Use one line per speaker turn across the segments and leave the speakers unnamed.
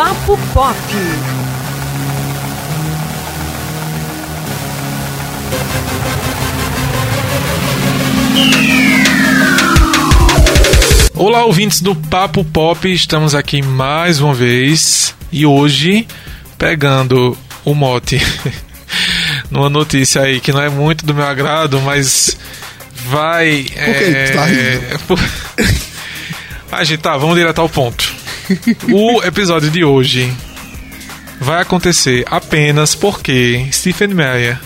Papo Pop.
Olá, ouvintes do Papo Pop, estamos aqui mais uma vez e hoje pegando o mote numa notícia aí que não é muito do meu agrado, mas vai.
Por que
é,
tu tá rindo?
por- Ah, gente, tá, vamos direto ao ponto. O episódio de hoje vai acontecer apenas porque Stephen Meyer,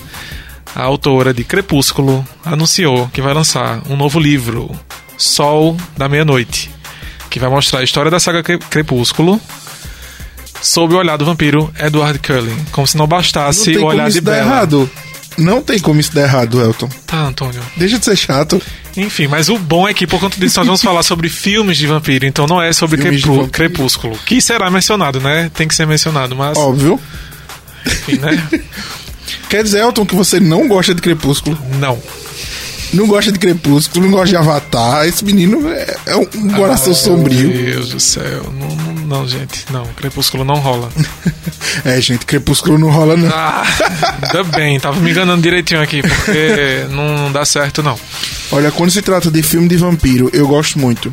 a autora de Crepúsculo, anunciou que vai lançar um novo livro, Sol da Meia-Noite, que vai mostrar a história da saga Cre- Crepúsculo sob o olhar do vampiro Edward Cullen, como se não
Não
bastasse
tem
o olhar
como
de
isso dar
Bella.
errado. Não tem como isso dar errado, Elton.
Tá, Antônio.
Deixa de ser chato.
Enfim, mas o bom é que por conta disso nós vamos falar sobre filmes de vampiro, então não é sobre
vampiro.
Crepúsculo, que será mencionado, né? Tem que ser mencionado, mas
Óbvio.
enfim, né?
Quer dizer, Elton, que você não gosta de Crepúsculo.
Não.
Não gosta de Crepúsculo, não gosta de Avatar. Esse menino é, é um, um coração
Meu
sombrio.
Deus do céu. Não, não, não, gente. Não, Crepúsculo não rola.
É, gente, Crepúsculo não rola, não.
Ah, ainda bem, tava me enganando direitinho aqui, porque não, não dá certo, não.
Olha, quando se trata de filme de vampiro, eu gosto muito.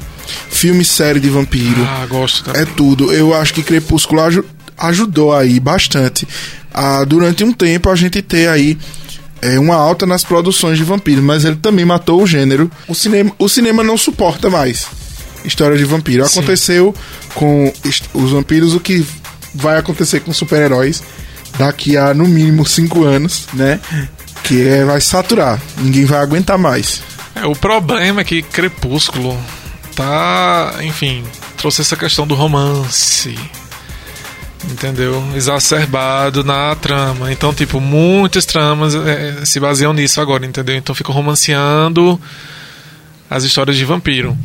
Filme, série de vampiro.
Ah, gosto também.
É tudo. Eu acho que Crepúsculo aju- ajudou aí bastante a, durante um tempo, a gente ter aí é, uma alta nas produções de vampiros, mas ele também matou o gênero. O cinema, o cinema não suporta mais história de vampiro.
Sim.
Aconteceu com os vampiros o que vai acontecer com super-heróis daqui a no mínimo cinco anos, né? Que é, vai saturar. Ninguém vai aguentar mais.
É, o problema é que Crepúsculo tá, enfim, trouxe essa questão do romance. Entendeu? Exacerbado na trama. Então, tipo, muitas tramas é, se baseiam nisso agora, entendeu? Então ficam romanceando as histórias de vampiro.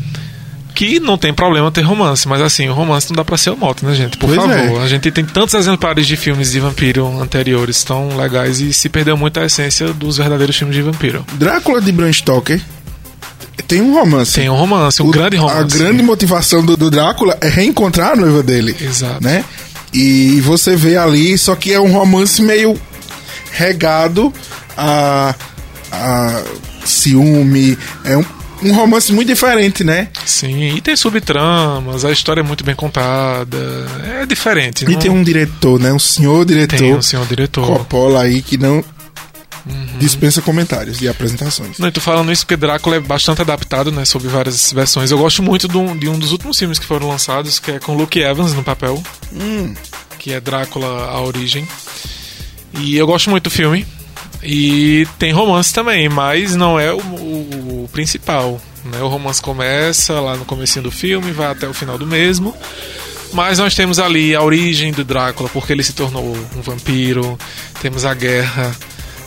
Que não tem problema ter romance, mas assim, o romance não dá pra ser o moto, né, gente? Por
Pois
favor.
é.
A gente tem tantos exemplares de filmes de vampiro anteriores tão legais e se perdeu muito a essência dos verdadeiros filmes de vampiro.
Drácula de Bram Stoker tem um romance.
Tem um romance, um
O-
grande romance.
A grande motivação do, do Drácula é reencontrar a noiva dele.
Exato.
Né? E você vê ali, só que é um romance meio regado a, a ciúme. É um, um romance muito diferente, né?
Sim, e tem subtramas, a história é muito bem contada. É diferente.
E
não-
tem um diretor, né? Um senhor diretor,
tem um senhor diretor.
Coppola aí, que não
Uhum.
dispensa comentários e apresentações.
Não, eu tô falando isso porque Drácula é bastante adaptado, né? Sobre várias versões. Eu gosto muito de um, de um dos últimos filmes que foram lançados, que é com Luke Evans no papel.
Hum.
Que é Drácula A Origem. E eu gosto muito do filme. E tem romance também, mas não é o, o- o principal. Né? O romance começa lá no comecinho do filme, vai até o final do mesmo. Mas nós temos ali a origem do Drácula, porque ele se tornou um vampiro. Temos a guerra,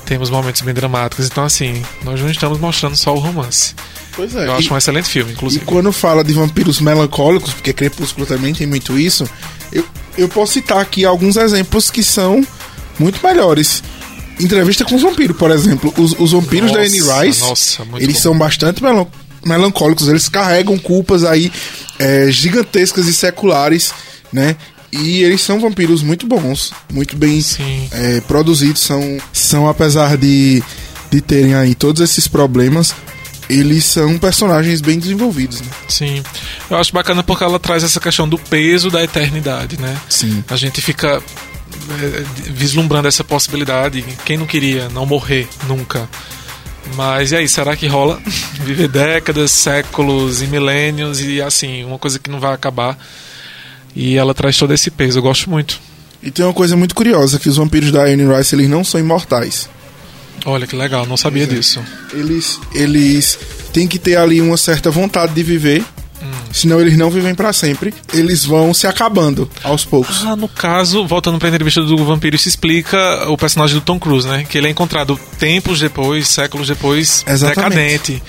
temos momentos bem dramáticos. Então, assim, nós não estamos mostrando só o romance.
Pois é.
Eu
E-
acho um excelente filme,
E
inclusive.
quando fala de vampiros melancólicos, porque Crepúsculo também tem muito isso, eu, eu posso citar aqui alguns exemplos que são muito melhores. Entrevista com os vampiros, por exemplo. Os, os vampiros da Anne
Nossa,
Rice,
nossa,
eles
bom.
são bastante melan- melancólicos. Eles carregam culpas aí é, gigantescas e seculares, né? E eles são vampiros muito bons, muito bem é, produzidos. São, são apesar de, de terem aí todos esses problemas, eles são personagens bem desenvolvidos, né?
Sim. Eu acho bacana porque ela traz essa questão do peso da eternidade, né?
Sim.
A gente fica é, vislumbrando essa possibilidade. Quem não queria não morrer nunca? Mas e aí, será que rola? Viver décadas, séculos e milênios e assim, uma coisa que não vai acabar. E ela traz todo esse peso, eu gosto muito.
E tem uma coisa muito curiosa, que os vampiros da Anne Rice, eles não são imortais.
Olha que legal, não sabia
é.
disso.
Eles, eles têm que ter ali uma certa vontade de viver, senão eles não vivem pra sempre. Eles vão se acabando aos poucos.
Ah, no caso, voltando pra entrevista do Vampiro, isso explica o personagem do Tom Cruise, né? Que ele é encontrado tempos depois, séculos depois,
Exatamente.
decadente.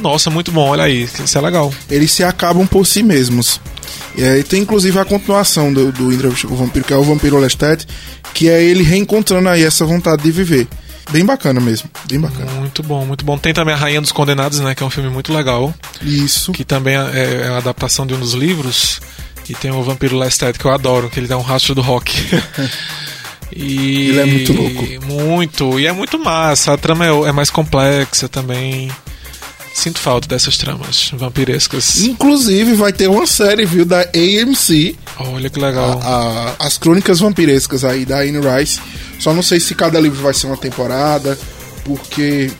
Nossa, muito bom, olha aí, isso é legal.
Eles se acabam por si mesmos. E aí tem inclusive a continuação do, do Entrevista com o Vampiro, que é o Vampiro Lestat, que é ele reencontrando aí essa vontade de viver. Bem bacana mesmo, bem bacana.
Muito bom, muito bom. Tem também A Rainha dos Condenados, né? Que é um filme muito legal.
Isso.
Que também é é a adaptação de um dos livros. E tem o Vampiro Lestat, que eu adoro, que ele dá um rastro do rock.
e ele é muito louco.
Muito. E é muito massa. A trama é, é mais complexa também. Sinto falta dessas tramas vampirescas.
Inclusive, vai ter uma série, viu, da AMC.
Olha que legal.
A, a, as crônicas vampirescas aí da Anne Rice. Só não sei se cada livro vai ser uma temporada, porque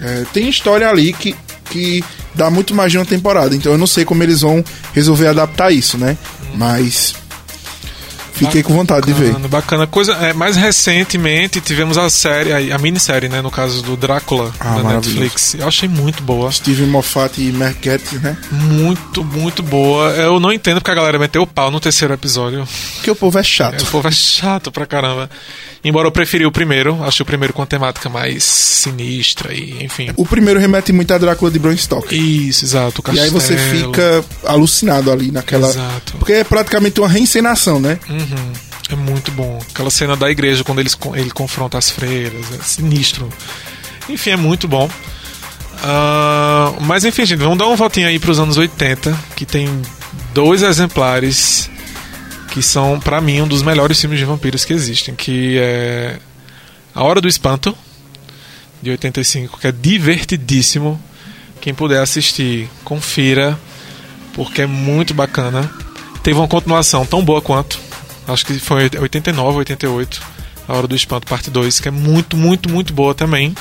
é, tem história ali que, que dá muito mais de uma temporada. Então eu não sei como eles vão resolver adaptar isso, né? Hum. Mas Fiquei com vontade de ver.
Bacana. Coisa, é, mais recentemente tivemos a série, a, a minissérie, né? No caso do Drácula ah, da Netflix. Eu achei muito boa.
Steven Moffat e Mark Gatiss, né?
Muito, muito boa. Eu não entendo porque a galera meteu o pau no terceiro episódio.
Porque o povo é chato. É,
o povo é chato pra caramba. Embora eu preferi o primeiro, achei o primeiro com a temática mais sinistra e, enfim.
O primeiro remete muito a Drácula de Bram Stoker.
Isso, exato.
e aí você fica alucinado ali naquela. Exato. Porque é praticamente uma reencenação, né?
Uhum. É muito bom. Aquela cena da igreja quando eles, ele confronta as freiras. É sinistro. Enfim, é muito bom. Uh, mas enfim, gente, vamos dar um voltinho aí para os anos 80, que tem dois exemplares que são, para mim, um dos melhores filmes de vampiros que existem, que é A Hora do Espanto, de 85, que é divertidíssimo. Quem puder assistir, confira, porque é muito bacana. Teve uma continuação tão boa quanto, acho que foi 89, 88, A Hora do Espanto, parte 2, que é muito, muito, muito boa também.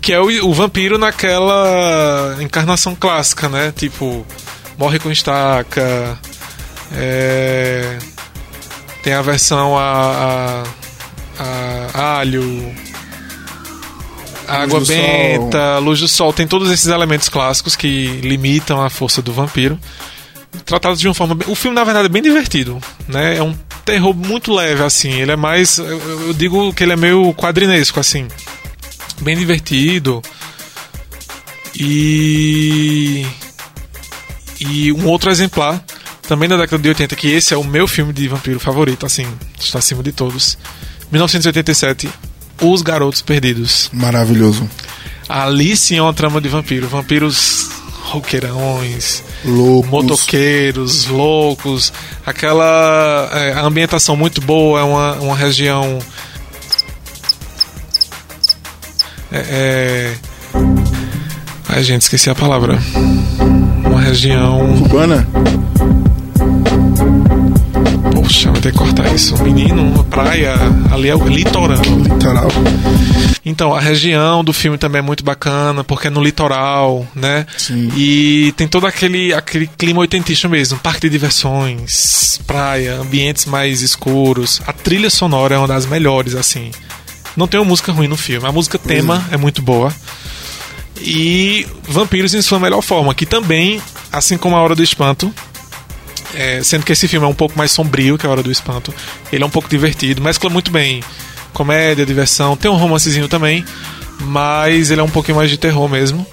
Que é o, o vampiro naquela encarnação clássica, né? Tipo, morre com estaca, é, tem a versão a, a, a alho, água benta, sol. luz do sol. Tem todos esses elementos clássicos que limitam a força do vampiro. Tratados de uma forma. Bem... O filme, na verdade, é bem divertido. Né? É um terror muito leve, assim. Ele é mais. Eu, eu digo que ele é meio quadrinesco, assim. Bem divertido. E. E um outro exemplar também da década de 80, que esse é o meu filme de vampiro favorito, assim, está acima de todos. 1987, Os Garotos Perdidos.
Maravilhoso.
Ali sim é uma trama de vampiro. Vampiros roqueirões,
loucos.
motoqueiros, loucos. Aquela é, a ambientação muito boa, é uma, uma região. É, é... Ai, gente, esqueci a palavra. Uma região.
Urbana?
Poxa, vai ter que cortar isso. Um menino, uma praia, ali é o litoral.
Litoral.
Então, a região do filme também é muito bacana, porque é no litoral, né?
Sim.
E tem todo aquele, aquele clima oitentista mesmo. Parque de diversões, praia, ambientes mais escuros. A trilha sonora é uma das melhores, assim. Não tem uma música ruim no filme. A música tema é, é muito boa. E Vampiros em sua melhor forma, que também, assim como A Hora do Espanto, é, sendo que esse filme é um pouco mais sombrio que A Hora do Espanto. Ele é um pouco divertido, mescla muito bem comédia, diversão. Tem um romancezinho também, mas ele é um pouquinho mais de terror mesmo.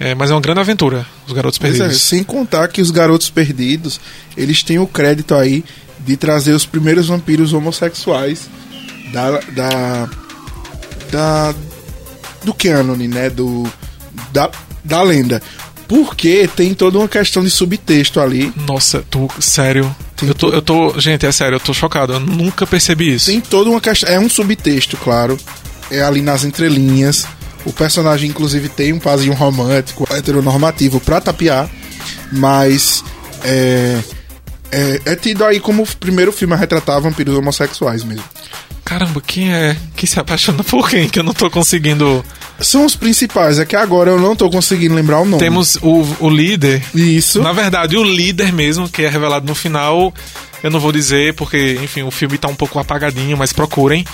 É, mas é uma grande aventura, Os Garotos Perdidos. É,
sem contar que Os Garotos Perdidos, eles têm o crédito aí de trazer os primeiros vampiros homossexuais da... da, da do canon, né? Do, da, da lenda. Porque tem toda uma questão de subtexto ali.
Nossa, tu, sério. eu tô, eu tô. Gente, é sério, eu tô chocado. Eu nunca percebi isso.
Tem toda uma questão. É um subtexto, claro. É ali nas entrelinhas. O personagem, inclusive, tem um pazinho romântico, heteronormativo pra tapear. Mas. É, é, é tido aí como o primeiro filme a retratar vampiros homossexuais mesmo.
Caramba, quem é que se apaixona por quem? Que eu não tô conseguindo.
São os principais, é que agora eu não tô conseguindo lembrar o nome.
Temos o, o líder.
Isso.
Na verdade, o líder mesmo, que é revelado no final, eu não vou dizer, porque, enfim, o filme tá um pouco apagadinho, mas procurem.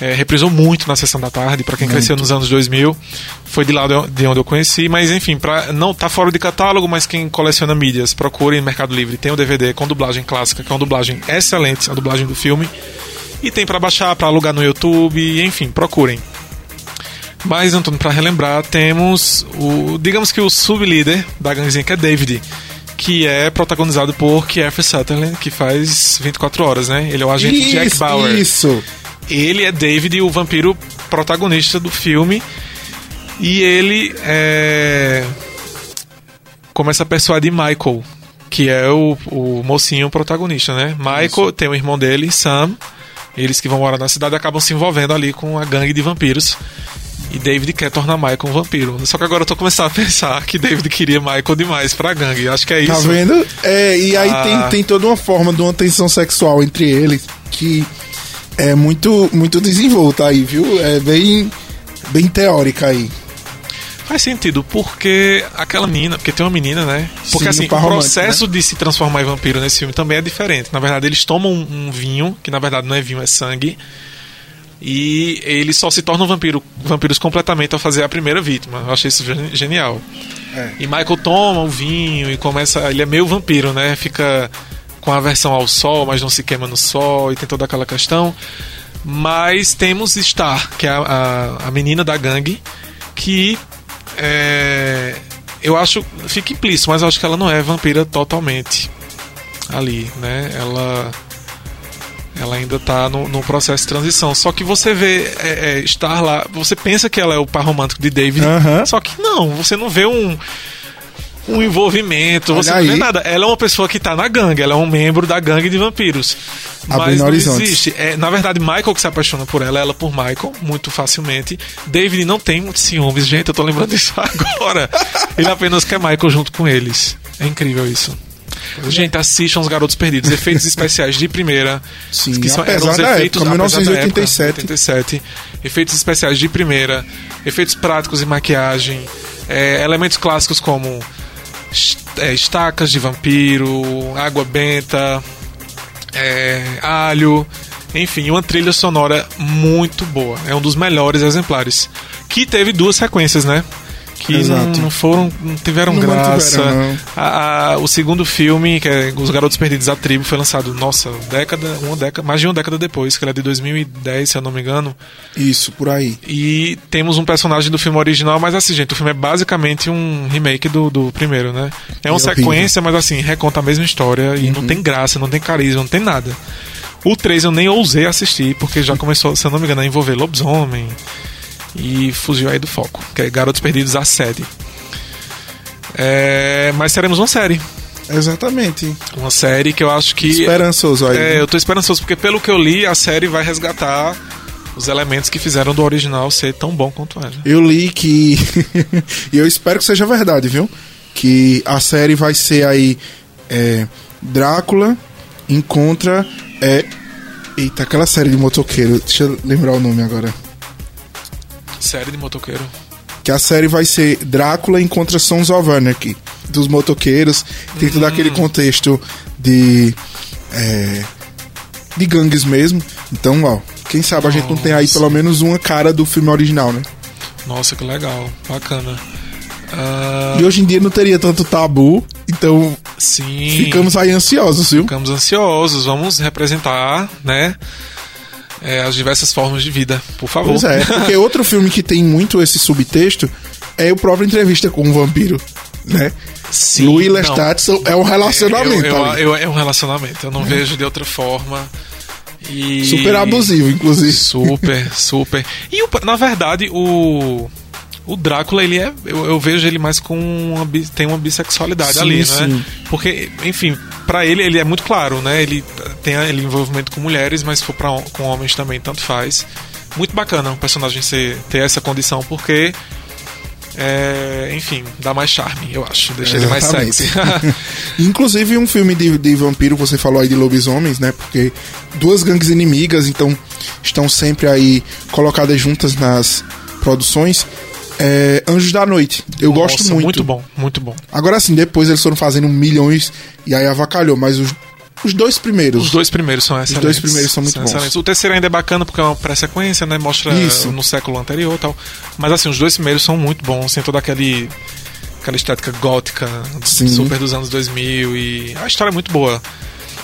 É, reprisou muito na sessão da tarde, para quem muito. cresceu nos anos 2000. Foi de lá de onde eu conheci, mas enfim, pra, não tá fora de catálogo, mas quem coleciona mídias, procurem no Mercado Livre. Tem o DVD com dublagem clássica, que é uma dublagem excelente, a dublagem do filme. E tem para baixar, para alugar no YouTube, enfim, procurem. Mas, Antônio, para relembrar, temos o, digamos que o sublíder da ganguezinha, que é David, que é protagonizado por Kiefer Sutherland, que faz 24 horas, né? Ele é o agente
isso,
Jack Bauer.
Isso.
Ele é David, o vampiro protagonista do filme. E ele é... começa a persuadir Michael que é o, o mocinho protagonista, né? Michael Isso. tem o irmão dele, Sam. Eles que vão morar na cidade acabam se envolvendo ali com a gangue de vampiros. E David quer tornar Michael um vampiro. Só que agora eu tô começando a pensar que David queria Michael demais pra gangue. Acho que é
tá
isso.
Tá vendo? É, e aí ah. tem, tem toda uma forma de uma tensão sexual entre eles que é muito, muito desenvolta aí, viu? É bem, bem teórica aí.
Faz sentido, porque aquela menina, porque tem uma menina, né? Porque Sim, assim, o processo né? de se transformar em vampiro nesse filme também é diferente. Na verdade, eles tomam um, um vinho, que na verdade não é vinho, é sangue. E eles só se tornam vampiro, vampiros completamente ao fazer a primeira vítima. Eu achei isso genial. É. E Michael toma o vinho e começa. Ele é meio vampiro, né? Fica com aversão ao sol, mas não se queima no sol e tem toda aquela questão. Mas temos Star, que é a, a, a menina da gangue, que é, eu acho. Fica implícito, mas eu acho que ela não é vampira totalmente ali, né? Ela. Ela ainda tá no, no processo de transição. Só que você vê é, é, estar lá. Você pensa que ela é o par romântico de David. Só que não, você não vê um um envolvimento, Olha você não vê nada. Ela é uma pessoa que tá na gangue, ela é um membro da gangue de vampiros. Mas não existe. É, na verdade, Michael que se apaixona por ela, ela por Michael, muito facilmente. David não tem muitos ciúmes, gente, eu tô lembrando disso agora. Ele apenas quer Michael junto com eles. É incrível isso. Gente, assistam Os Garotos Perdidos. Efeitos especiais de primeira.
Sim, que são, eram os efeitos época, 1987. Época,
87. Efeitos especiais de primeira. Efeitos práticos e maquiagem. É, elementos clássicos como estacas de vampiro, água benta, é, alho, enfim, uma trilha sonora muito boa. É um dos melhores exemplares. Que teve duas sequências, né? Que Exato. não, foram, não tiveram não graça. Não. A, a, o segundo filme, que é Os Garotos Perdidos a Tribo, foi lançado, nossa, década, uma década, mais de uma década depois, que ele é de 2010, se eu não me engano.
Isso, por aí.
E temos um personagem do filme original, mas assim, gente, o filme é basicamente um remake do, do primeiro, né? É uma é sequência, mas assim, reconta a mesma história e uhum. não tem graça, não tem carisma, não tem nada. O 3 eu nem ousei assistir, porque já começou, se eu não me engano, a envolver lobisomem e fugiu aí do foco, que é Garotos Perdidos a série. É, mas teremos uma série.
Exatamente.
Uma série que eu acho que.
Esperançoso aí.
É, eu tô esperançoso, porque pelo que eu li, a série vai resgatar os elementos que fizeram do original ser tão bom quanto era.
Eu li que. e eu espero que seja verdade, viu? Que a série vai ser aí. É, Drácula encontra. É, eita, aquela série de motoqueiro. Deixa eu lembrar o nome agora.
Série de motoqueiro.
Que a série vai ser Drácula encontra Sons of Anarchy. Dos motoqueiros. Tem hum. todo aquele contexto de. É, de gangues mesmo. Então, ó, quem sabe a gente não tem aí pelo menos uma cara do filme original, né?
Nossa, que legal. Bacana.
Uh... E hoje em dia não teria tanto tabu, então
Sim.
ficamos aí ansiosos, viu?
Ficamos ansiosos, vamos representar, né? É, as diversas formas de vida, por favor.
Pois é, porque outro filme que tem muito esse subtexto é o próprio Entrevista com o Vampiro, né?
Sim,
Louis Lestat é um relacionamento.
Eu, eu, eu, é um relacionamento, eu não é. vejo de outra forma. E...
Super abusivo, inclusive.
Super, super. E na verdade, o o Drácula, ele é. Eu, eu vejo ele mais com uma, tem uma bissexualidade sim, ali, né? Sim. Porque, enfim, para ele, ele é muito claro, né? Ele tem ele envolvimento com mulheres, mas se for pra, com homens também, tanto faz. Muito bacana o personagem ser, ter essa condição, porque. É, enfim, dá mais charme, eu acho. Deixa ele mais sexy.
Inclusive, um filme de, de vampiro, você falou aí de lobisomens, né? Porque duas gangues inimigas, então estão sempre aí colocadas juntas nas produções é Anjos da Noite. Eu Nossa, gosto muito.
Muito bom, muito bom.
Agora sim, depois eles foram fazendo milhões e aí avacalhou, mas os, os dois primeiros.
Os dois primeiros são excelentes.
Os dois primeiros são muito são bons. Excelentes.
O terceiro ainda é bacana porque é uma pré-sequência, né? Mostra Isso. no século anterior e tal. Mas assim, os dois primeiros são muito bons, tem toda aquele aquela estética gótica, Sim. super dos anos 2000 e a história é muito boa.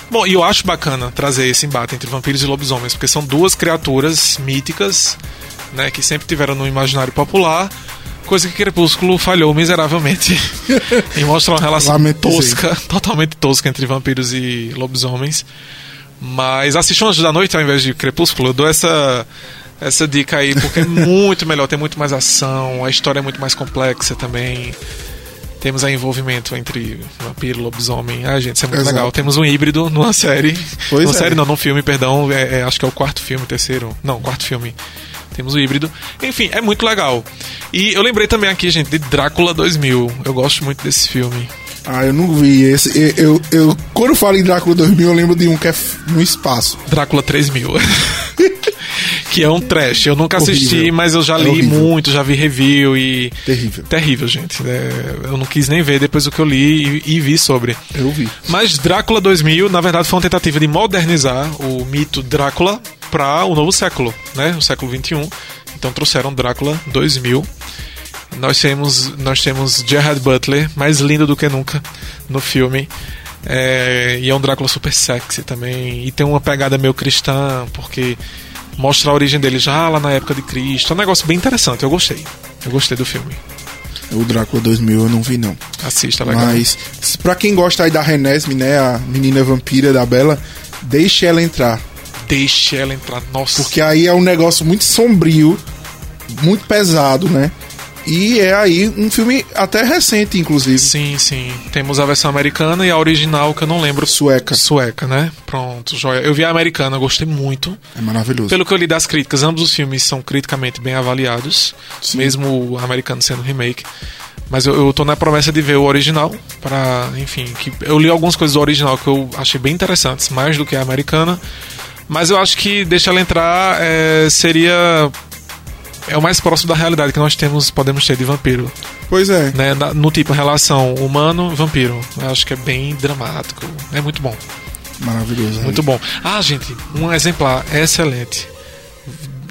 Bom, e eu acho bacana trazer esse embate entre vampiros e lobisomens, porque são duas criaturas míticas né, que sempre tiveram no imaginário popular, coisa que Crepúsculo falhou miseravelmente em mostrar uma relação tosca, totalmente tosca entre vampiros e lobisomens. Mas assistam Anjos da Noite ao invés de Crepúsculo, eu dou essa essa dica aí, porque é muito melhor, tem muito mais ação, a história é muito mais complexa também. Temos aí envolvimento entre vampiro, lobisomem. Ah, gente, isso é muito
Exato.
legal. Temos um híbrido numa série.
Pois
numa
é.
série não, num filme, perdão. É, é, acho que é o quarto filme, terceiro. Não, quarto filme. Temos o híbrido. Enfim, é muito legal. E eu lembrei também aqui, gente, de Drácula 2000. Eu gosto muito desse filme.
Ah, eu não vi esse. Eu, eu, eu- quando eu falo em Drácula 2000, eu lembro de um que é no espaço.
Drácula 3000. que é um trash. Eu nunca assisti,
Horrível.
mas eu já
É
li
horrível.
muito, já vi review e.
Terrível.
Terrível, gente. É, eu não quis nem ver depois do que eu li e, e vi sobre.
Eu vi.
Mas Drácula 2000, na verdade, foi uma tentativa de modernizar o mito Drácula para o novo século, né? O século 21. Então trouxeram Drácula 2000. Nós temos, nós temos Gerard Butler, mais lindo do que nunca no filme. É, e é um Drácula super sexy também. E tem uma pegada meio cristã, porque mostra a origem dele já lá na época de Cristo. É um negócio bem interessante, eu gostei. Eu gostei do filme.
O Drácula 2000 eu não vi, não.
Assista, legal.
Mas, pra quem gosta aí da Renesme, né? A menina vampira da Bela, deixe ela entrar.
Deixe ela entrar. Nossa.
Porque aí é um negócio muito sombrio, muito pesado, né? E é aí um filme até recente, inclusive.
Sim, sim. Temos a versão americana e a original, que eu não lembro.
Sueca.
Sueca, né? Pronto, joia. Eu vi a americana, gostei muito.
É maravilhoso.
Pelo que eu li das críticas, ambos os filmes são criticamente bem avaliados, mesmo o americano sendo remake. Mas eu, eu tô na promessa de ver o original, para, enfim, que eu li algumas coisas do original que eu achei bem interessantes, mais do que a americana. Mas eu acho que deixa ela entrar é, seria é o mais próximo da realidade que nós temos, podemos ter de vampiro
Pois é.
né, no tipo relação humano-vampiro. Eu acho que é bem dramático. É muito bom.
Maravilhoso.
Muito bom. Ah, gente, um exemplar excelente.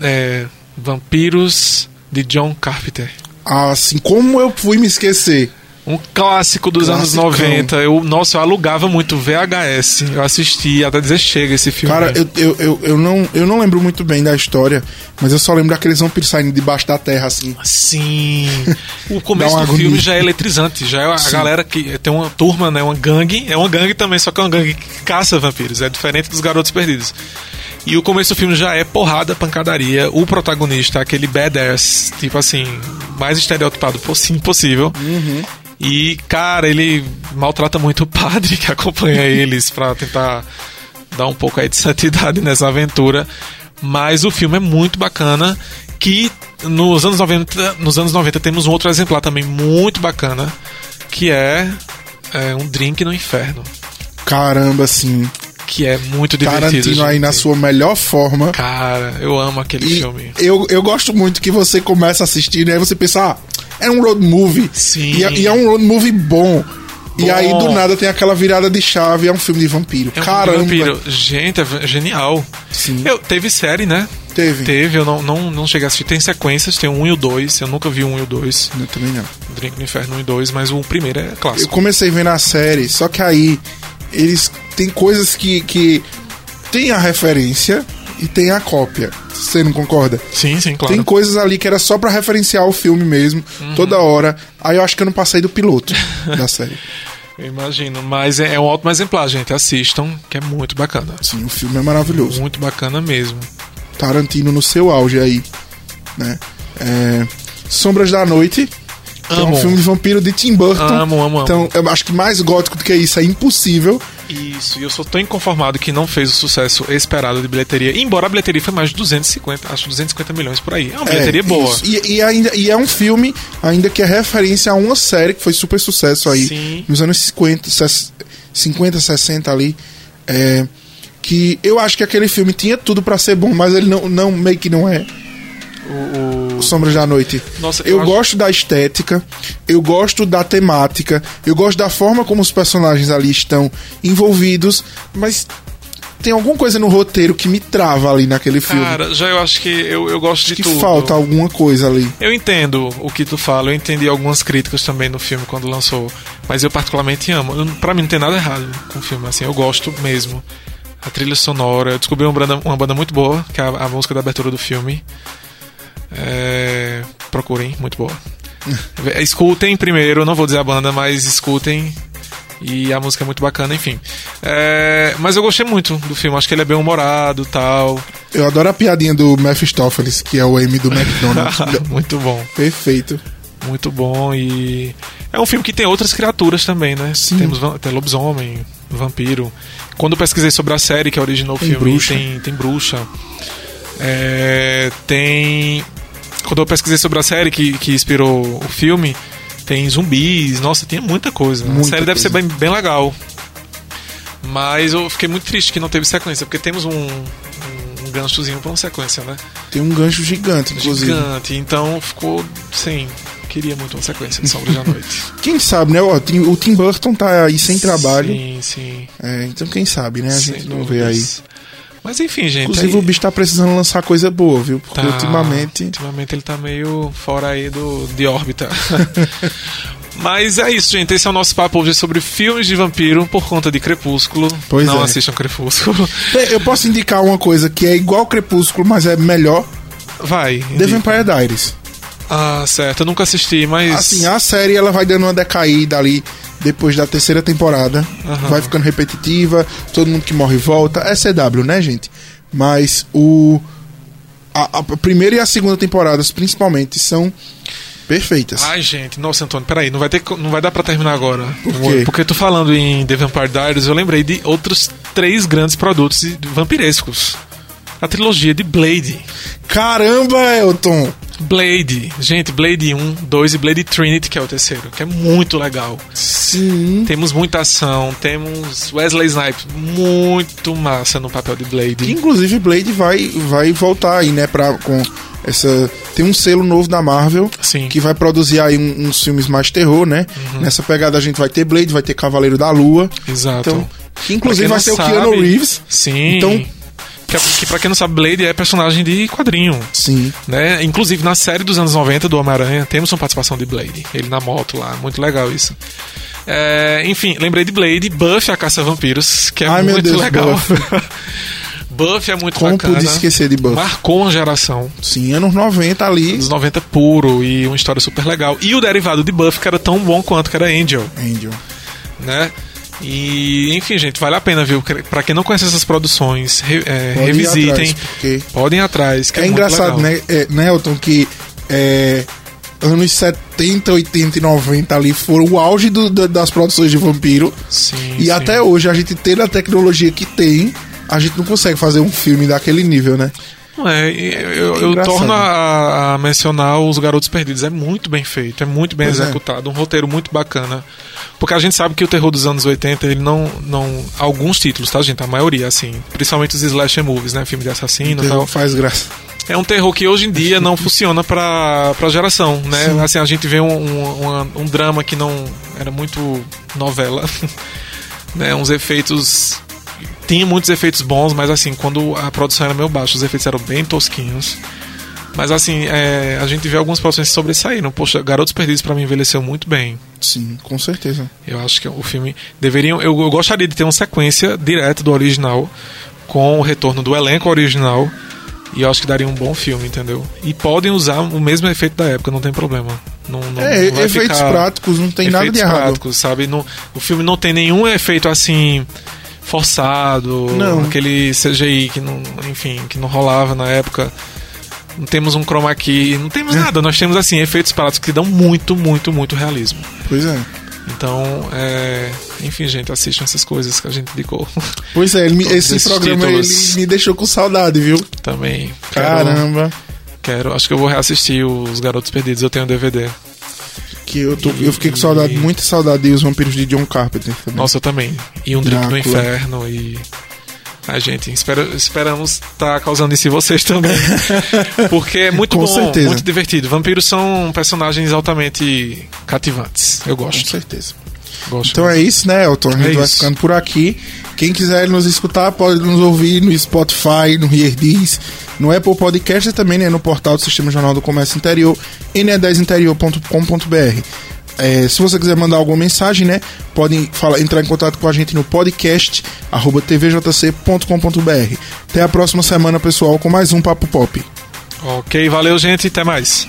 É, Vampiros de John Carpenter.
Assim, como eu fui me esquecer?
Um clássico dos
Classicão.
anos 90. Eu, nossa, eu alugava muito VHS. Eu assistia até dizer chega esse filme.
Cara, eu, eu, eu, eu não, eu não lembro muito bem da história, mas eu só lembro daqueles vampiros saindo debaixo da terra, assim.
Sim. O começo do
uma
filme
agonia.
já é eletrizante. Já é a
Sim.
galera que tem uma turma, né? Uma gangue. É uma gangue também, só que é uma gangue que caça vampiros. É diferente dos Garotos Perdidos. E o começo do filme já é porrada, pancadaria. O protagonista aquele badass, tipo assim, mais estereotipado possível. E, cara, ele maltrata muito o padre que acompanha eles pra tentar dar um pouco aí de santidade nessa aventura. Mas o filme é muito bacana. Que nos anos 90, nos anos 90 temos um outro exemplar também muito bacana. Que é, é um drink no inferno.
Caramba, assim.
Que é muito divertido.
Tarantino aí na sua melhor forma.
Cara, eu amo aquele
E
filme.
eu, eu gosto muito que você começa a assistir, né? Você pensa, ah, é um road movie.
Sim.
E, é- e é um road movie bom. E
Bom.
aí, do nada, tem aquela virada de chave, é um filme de vampiro.
É um
Caramba.
vampiro. Gente, é v- genial.
Sim.
Eu, teve série, né?
Teve.
Teve, eu não, não, não cheguei a assistir. Tem sequências, tem o 1 e o 2. Eu nunca vi o 1 e o 2.
Eu também não.
Drink no Inferno 1 e 2, mas o primeiro é
Eu
clássico.
comecei vendo a série, só que aí eles tem coisas que, que tem a referência e tem a cópia. Você não concorda?
Sim, sim, claro.
Tem coisas ali que era só pra referenciar o filme mesmo,
Uhum.
toda hora. Aí eu acho que eu não passei do piloto da série.
Eu imagino. Mas é, é um ótimo exemplar, gente. Assistam, que é muito bacana.
Sim, o filme é maravilhoso.
Muito bacana mesmo.
Tarantino no seu auge aí, né? É, Sombras da Noite. que É um
Amo.
filme de vampiro de Tim Burton.
Amo, amo, amo.
Então, eu acho que mais gótico do que isso é impossível.
Isso, e eu sou tão inconformado que não fez o sucesso esperado de bilheteria. Embora a bilheteria foi mais de 250, acho 250 milhões por aí. É uma bilheteria
É,
boa.
E, e ainda, e é um filme ainda que é referência a uma série que foi super sucesso aí
Sim.
nos anos 50, ses- 50 60 ali. É, que eu acho que aquele filme tinha tudo pra ser bom, mas ele não, não meio que não é.
O, o-
Sombras da Noite.
Nossa,
eu
eu acho-
gosto da estética, eu gosto da temática, eu gosto da forma como os personagens ali estão envolvidos, mas tem alguma coisa no roteiro que me trava ali naquele filme.
Cara, já eu acho que eu, eu gosto de
que
tudo.
falta alguma coisa ali.
Eu entendo o que tu fala, eu entendi algumas críticas também no filme quando lançou, mas eu particularmente amo. Pra mim não tem nada errado com o filme, assim, eu gosto mesmo. A trilha sonora, eu descobri uma banda, uma banda muito boa, que é a, a música da abertura do filme. É, procurem, muito boa. Escutem primeiro, não vou dizer a banda, mas escutem. E a música é muito bacana, enfim. É, mas eu gostei muito do filme, acho que ele é bem humorado tal.
Eu adoro a piadinha do Mephistopheles, que é o M do McDonald's.
muito bom.
Perfeito.
Muito bom e é um filme que tem outras criaturas também, né?
Sim.
Temos tem lobisomem, vampiro. Quando eu pesquisei sobre a série que originou o
Tem
filme,
bruxa.
tem tem bruxa. É, tem quando eu pesquisei sobre a série que, que inspirou o filme, tem zumbis, nossa, tem muita coisa. a
Muita
série deve ser
coisa.
bem, bem legal. Mas eu fiquei muito triste que não teve sequência, porque temos um, um, ganchozinho pra uma sequência, né?
Tem um gancho gigante, inclusive.
Gigante. Então ficou, sim, queria muito uma sequência de Sombras da Noite.
Quem sabe, né? Ó, Tim- o Tim Burton tá aí sem trabalho.
Sim, sim.
É, então quem sabe, né? A
sem
gente não vê aí.
Mas enfim, gente.
Inclusive
aí-
o bicho tá precisando lançar coisa boa, viu? Porque
Tá,
ultimamente.
Ultimamente ele tá meio fora aí do, de órbita. Mas é isso, gente. Esse é o nosso papo hoje sobre filmes de vampiro por conta de Crepúsculo.
Pois
Não
é.
assistam Crepúsculo.
Eu posso indicar uma coisa que é igual Crepúsculo, mas é melhor:
Vai.
The. Vampire Diaries.
Ah, certo. Eu nunca assisti, mas.
Assim, a série ela vai dando uma decaída ali depois da terceira temporada.
Aham.
Vai ficando repetitiva, todo mundo que morre volta. É CW, né, gente? Mas o. A, a primeira e a segunda temporadas, principalmente, são perfeitas.
Ai, gente, nossa, Antônio, peraí, não vai, ter, não vai dar pra terminar agora.
Por quê?
Porque tu falando em The Vampire Diaries, eu lembrei de outros três grandes produtos vampirescos. A trilogia de Blade.
Caramba, Elton!
Blade, gente, Blade 1, 2 e Blade Trinity, que é o terceiro, que é muito legal.
Sim.
Temos muita ação, temos Wesley Snipes, muito massa no papel de
Que
Blade.
inclusive Blade vai, vai voltar aí, né? Pra, com essa. Tem um selo novo da Marvel
Sim.
que vai produzir aí um- uns filmes mais terror, né?
Uhum.
Nessa pegada a gente vai ter Blade, vai ter Cavaleiro da Lua.
Exato.
Então, que inclusive vai ser o
não
Keanu
sabe-
Reeves.
Sim.
Então-
Que, que pra quem não sabe, Blade é personagem de quadrinho.
Sim.
né? Inclusive na série dos anos 90 do Homem-Aranha temos uma participação de Blade. Ele na moto lá, muito legal isso. É, enfim, lembrei de Blade, Buffy a Caça a Vampiros, que é
Ai, meu
muito
Deus,
legal.
Buffy.
Buffy é muito
Como
bacana.
pude esquecer de Buffy?
Marcou uma geração.
Sim, anos 90 ali.
Anos 90 puro e uma história super legal. E o derivado de Buffy que era tão bom quanto que era Angel,
Angel.
né? E, enfim, gente, vale a pena, viu? Pra quem não conhece essas produções, re- é,
Pode ir
revisitem,
atrás, porque
podem ir atrás. Que é,
é, engraçado, né, é, né, Elton, que é, anos 70, 80 e 90 ali foram o auge do- da- das produções de vampiro.
Sim,
E
sim.
até hoje, a gente tendo a tecnologia que tem, a gente não consegue fazer um filme daquele nível, né?
É, eu, eu, eu torno a, a mencionar os Garotos Perdidos. É muito bem feito, é muito bem
Pois é.
executado, um roteiro muito bacana. Porque a gente sabe que o terror dos anos 80, ele não. não alguns títulos, tá, gente? A maioria, assim. Principalmente os slasher movies, né? Filme de assassino e tal.
faz graça.
É um terror que hoje em dia não funciona pra, pra geração, né?
Sim.
Assim, a gente vê um, um, um drama que não era muito novela, né? Uns efeitos... Tinha muitos efeitos bons, mas assim, quando a produção era meio baixa, os efeitos eram bem tosquinhos. Mas assim, é, a gente vê algumas produções que sobressaíram. Poxa, Garotos Perdidos pra mim envelheceu muito bem.
Sim, com certeza.
Eu acho que o filme deveriam. Eu, eu gostaria de ter uma sequência direta do original com o retorno do elenco original. E eu acho que daria um bom filme, entendeu? E podem usar o mesmo efeito da época, não tem problema. Não, não,
é,
não
efeitos práticos, não tem nada de
efeitos
errado.
práticos, sabe? Não, o filme não tem nenhum efeito assim forçado,
Não.
aquele CGI que não, enfim, que não rolava na época. Não temos um chroma key, não temos
É.
nada. Nós temos assim efeitos práticos que dão muito, muito, muito realismo.
Pois é.
Então, é... enfim, gente, assistam essas coisas que a gente indicou
Pois é, me- esse programa me deixou com saudade, viu?
também. Quero-
Caramba.
Quero, acho que eu vou reassistir os Garotos Perdidos, eu tenho um DVD.
Que eu, tô, eu fiquei com saudade, muita saudade de Os Vampiros de John Carpenter também.
Nossa, eu também. E um Drink no. Inferno e. Ai, gente, espera- esperamos estar causando isso em vocês também. Porque é muito
Com
bom,
certeza.
muito divertido. Vampiros são personagens altamente cativantes. Eu
Com
gosto.
certeza.
gosto
Então é isso, né, Elton? A gente
É
vai
isso.
ficando por aqui. Quem quiser nos escutar, pode nos ouvir no Spotify, no Heardiz, no Apple Podcast e também né, no portal do Sistema Jornal do Comércio Interior, ne10interior.com.br. É, se você quiser mandar alguma mensagem, né, pode falar, entrar em contato com a gente no podcast arroba tvjc.com.br. Até a próxima semana, pessoal, com mais um Papo Pop.
Ok, valeu, gente. Até mais.